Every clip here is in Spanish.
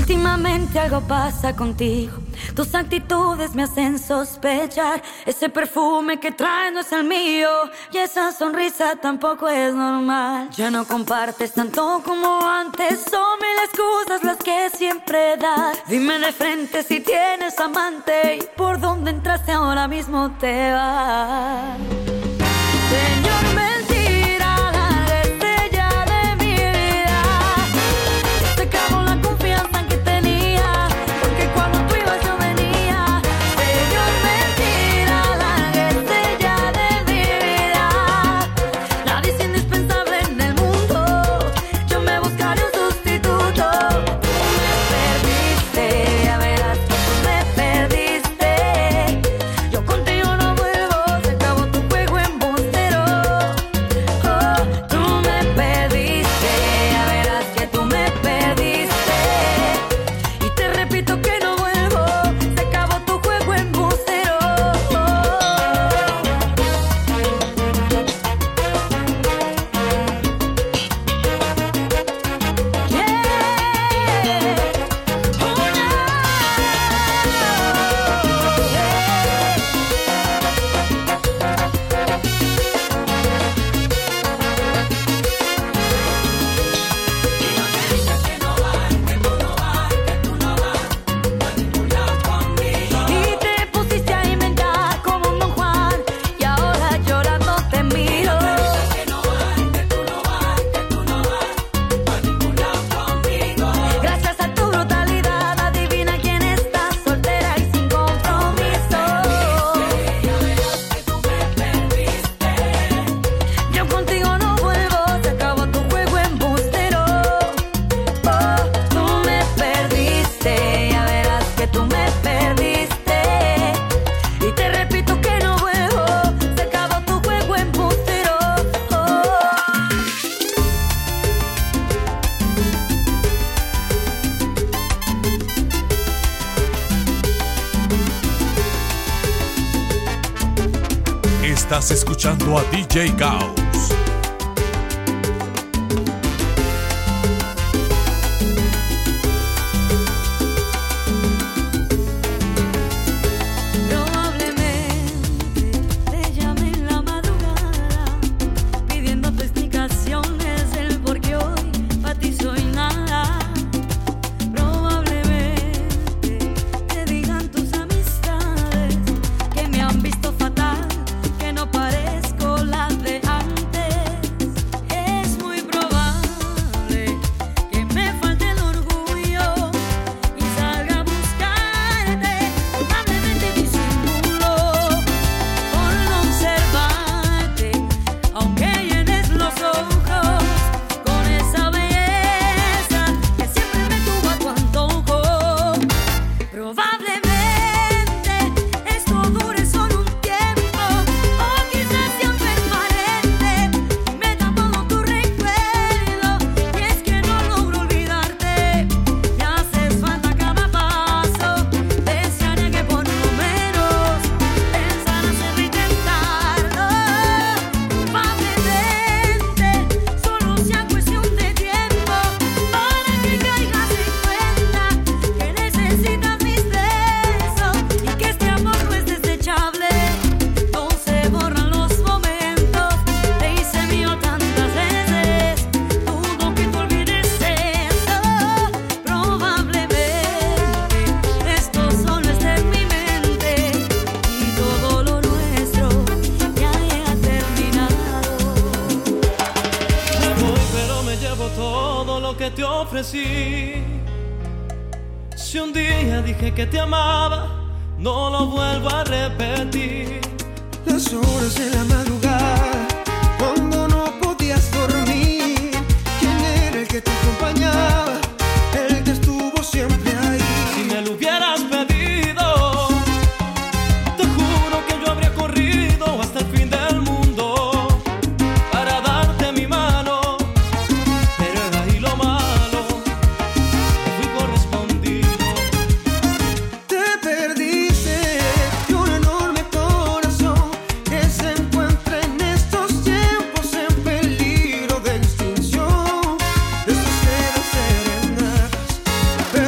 Últimamente algo pasa contigo. Tus actitudes me hacen sospechar. Ese perfume que traes no es el mío. Y esa sonrisa tampoco es normal. Ya no compartes tanto como antes. Son mil excusas las que siempre das. Dime de frente si tienes amante. Y por dónde entraste ahora mismo te vas. DJ Gao.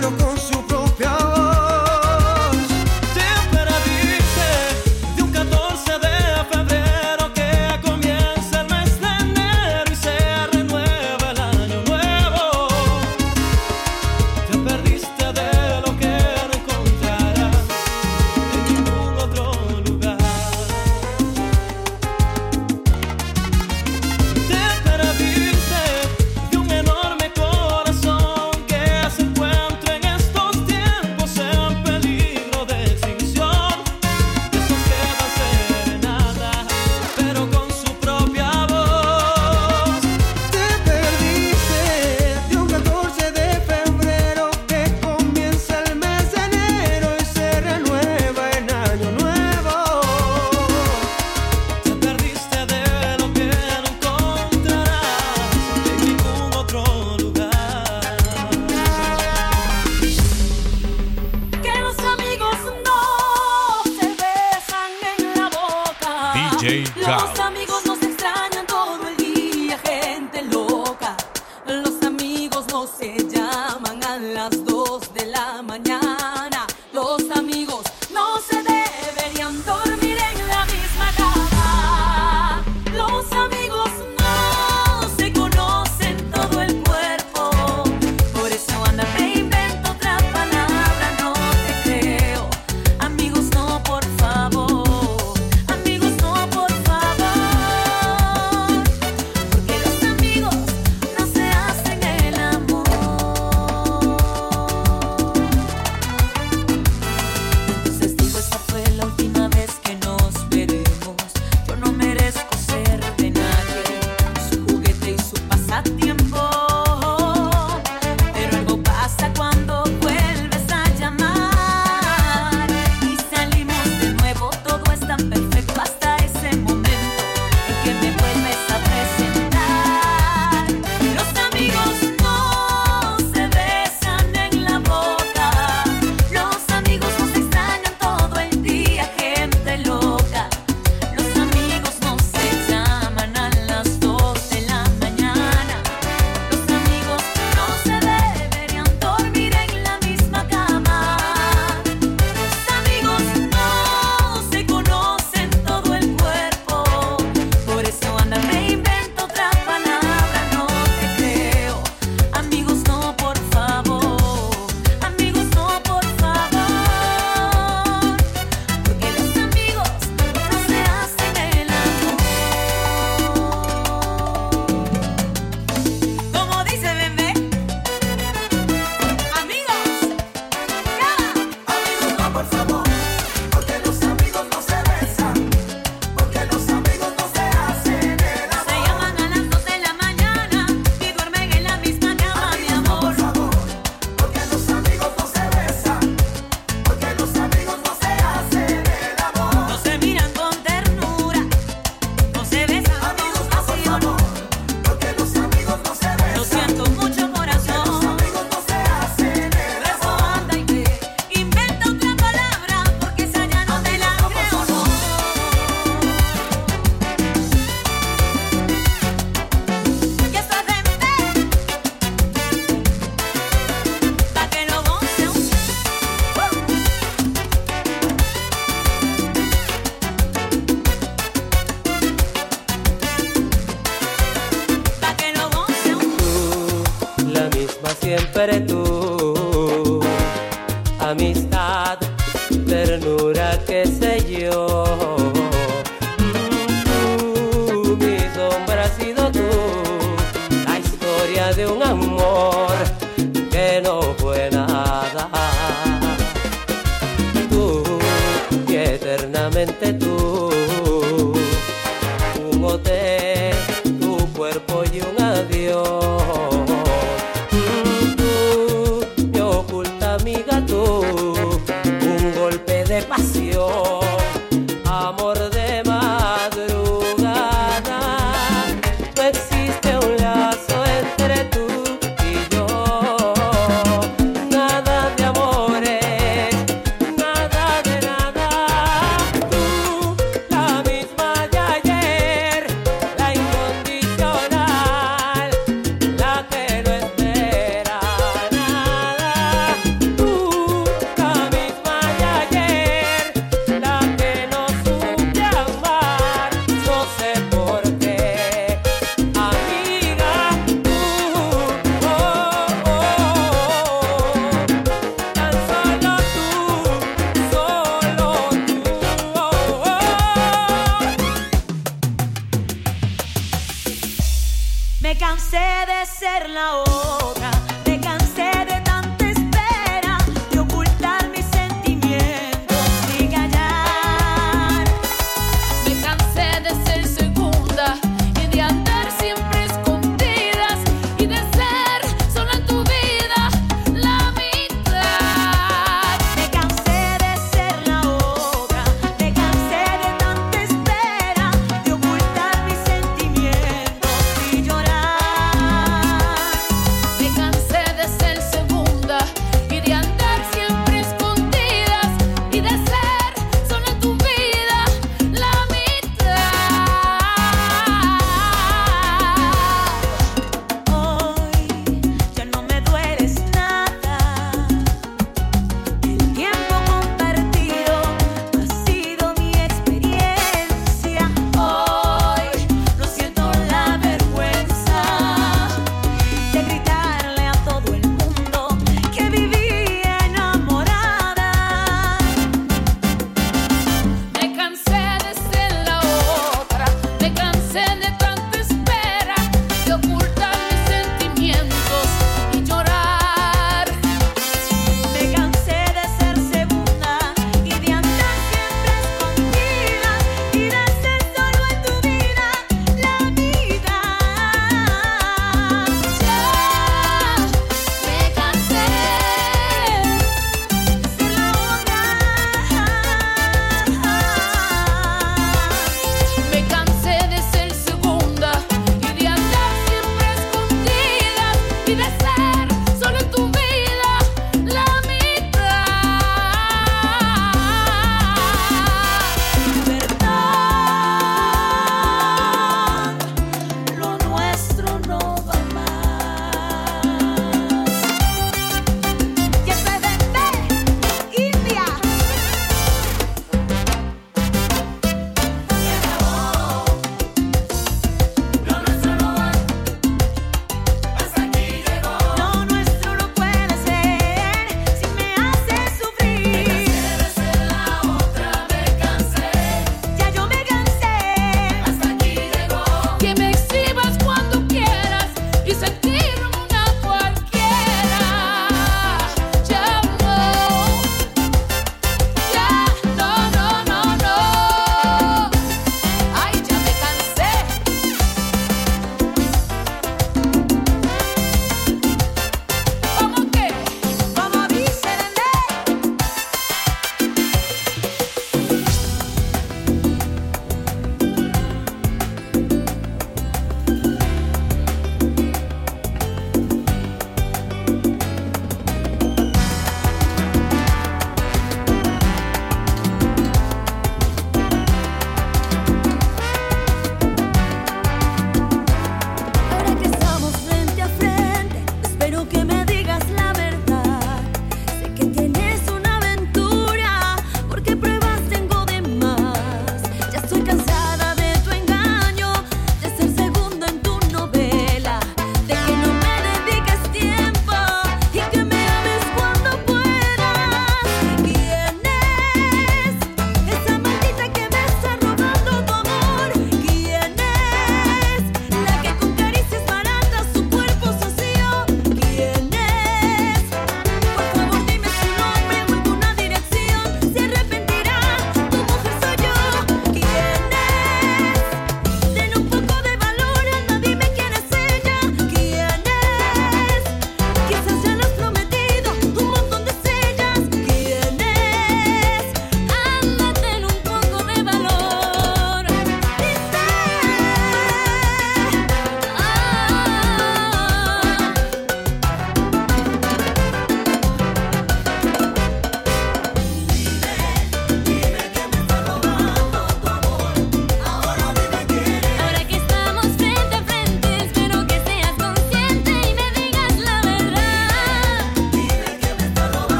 quiero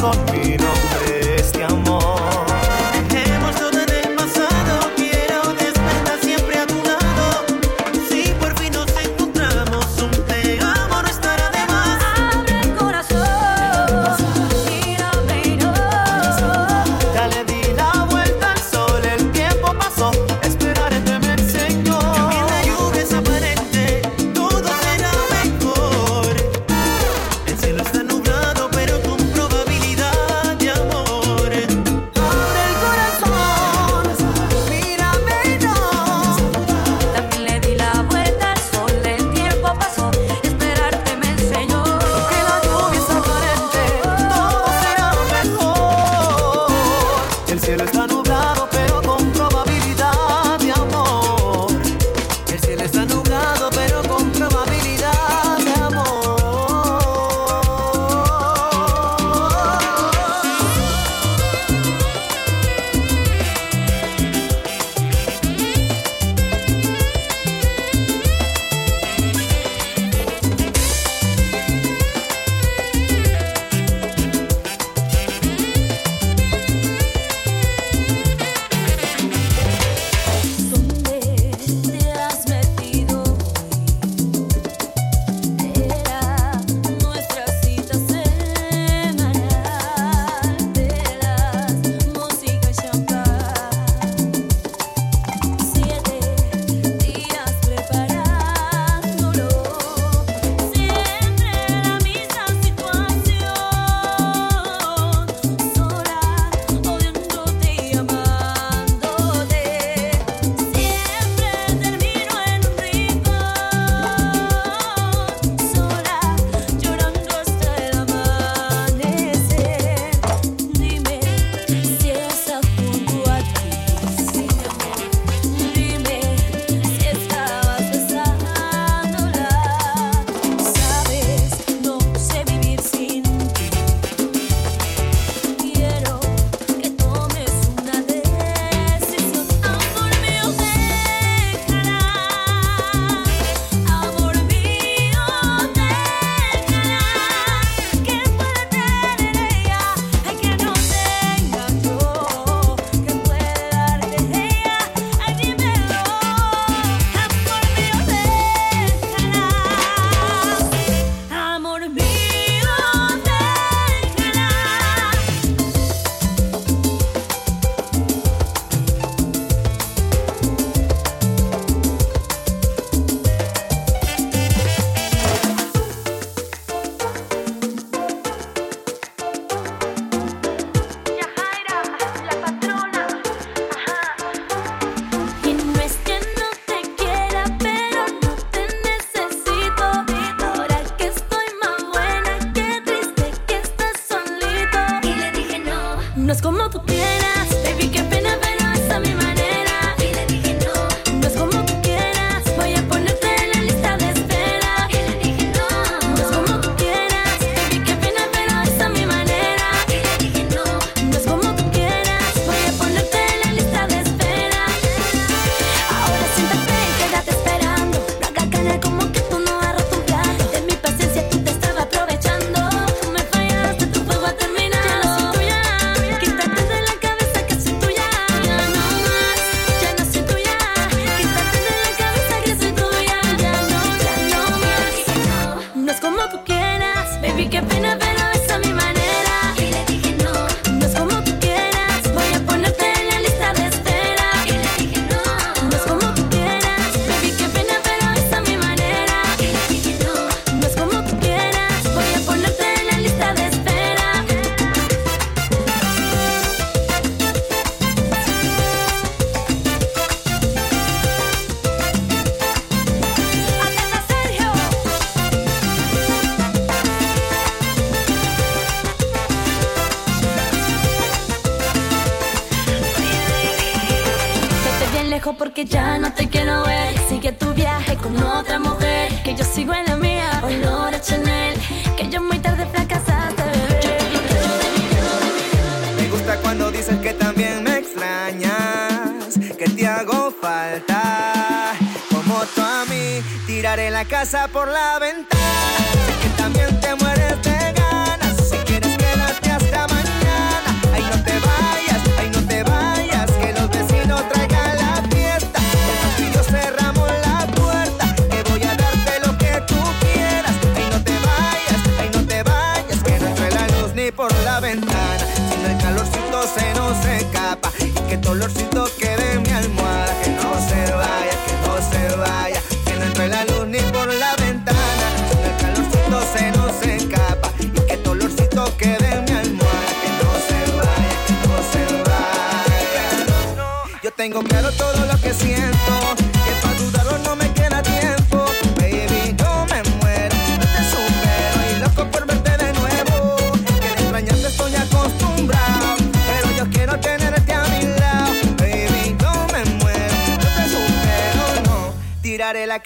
brindaras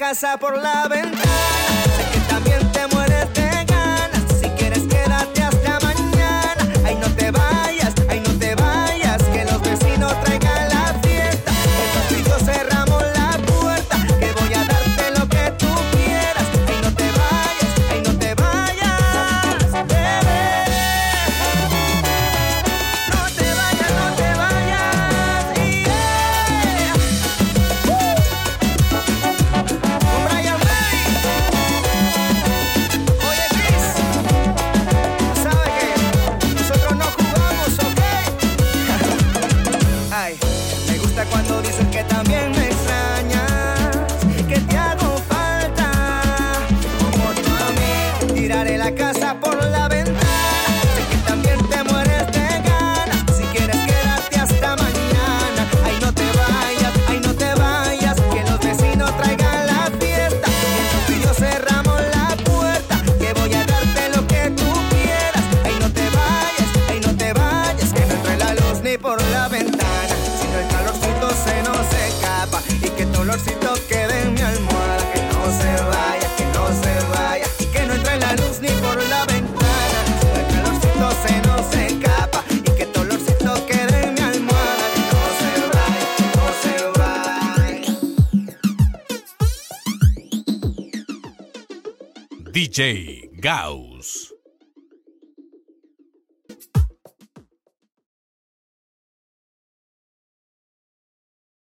casa por la ventana, DJ Gauss.